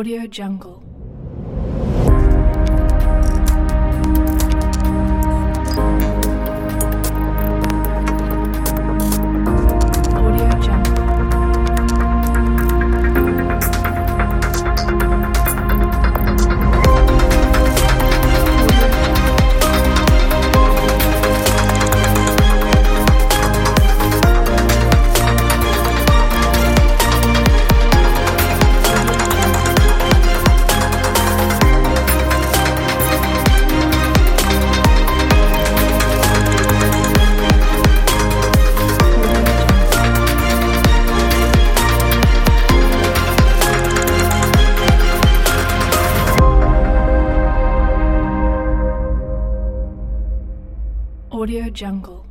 Audio Jungle. Audio Jungle.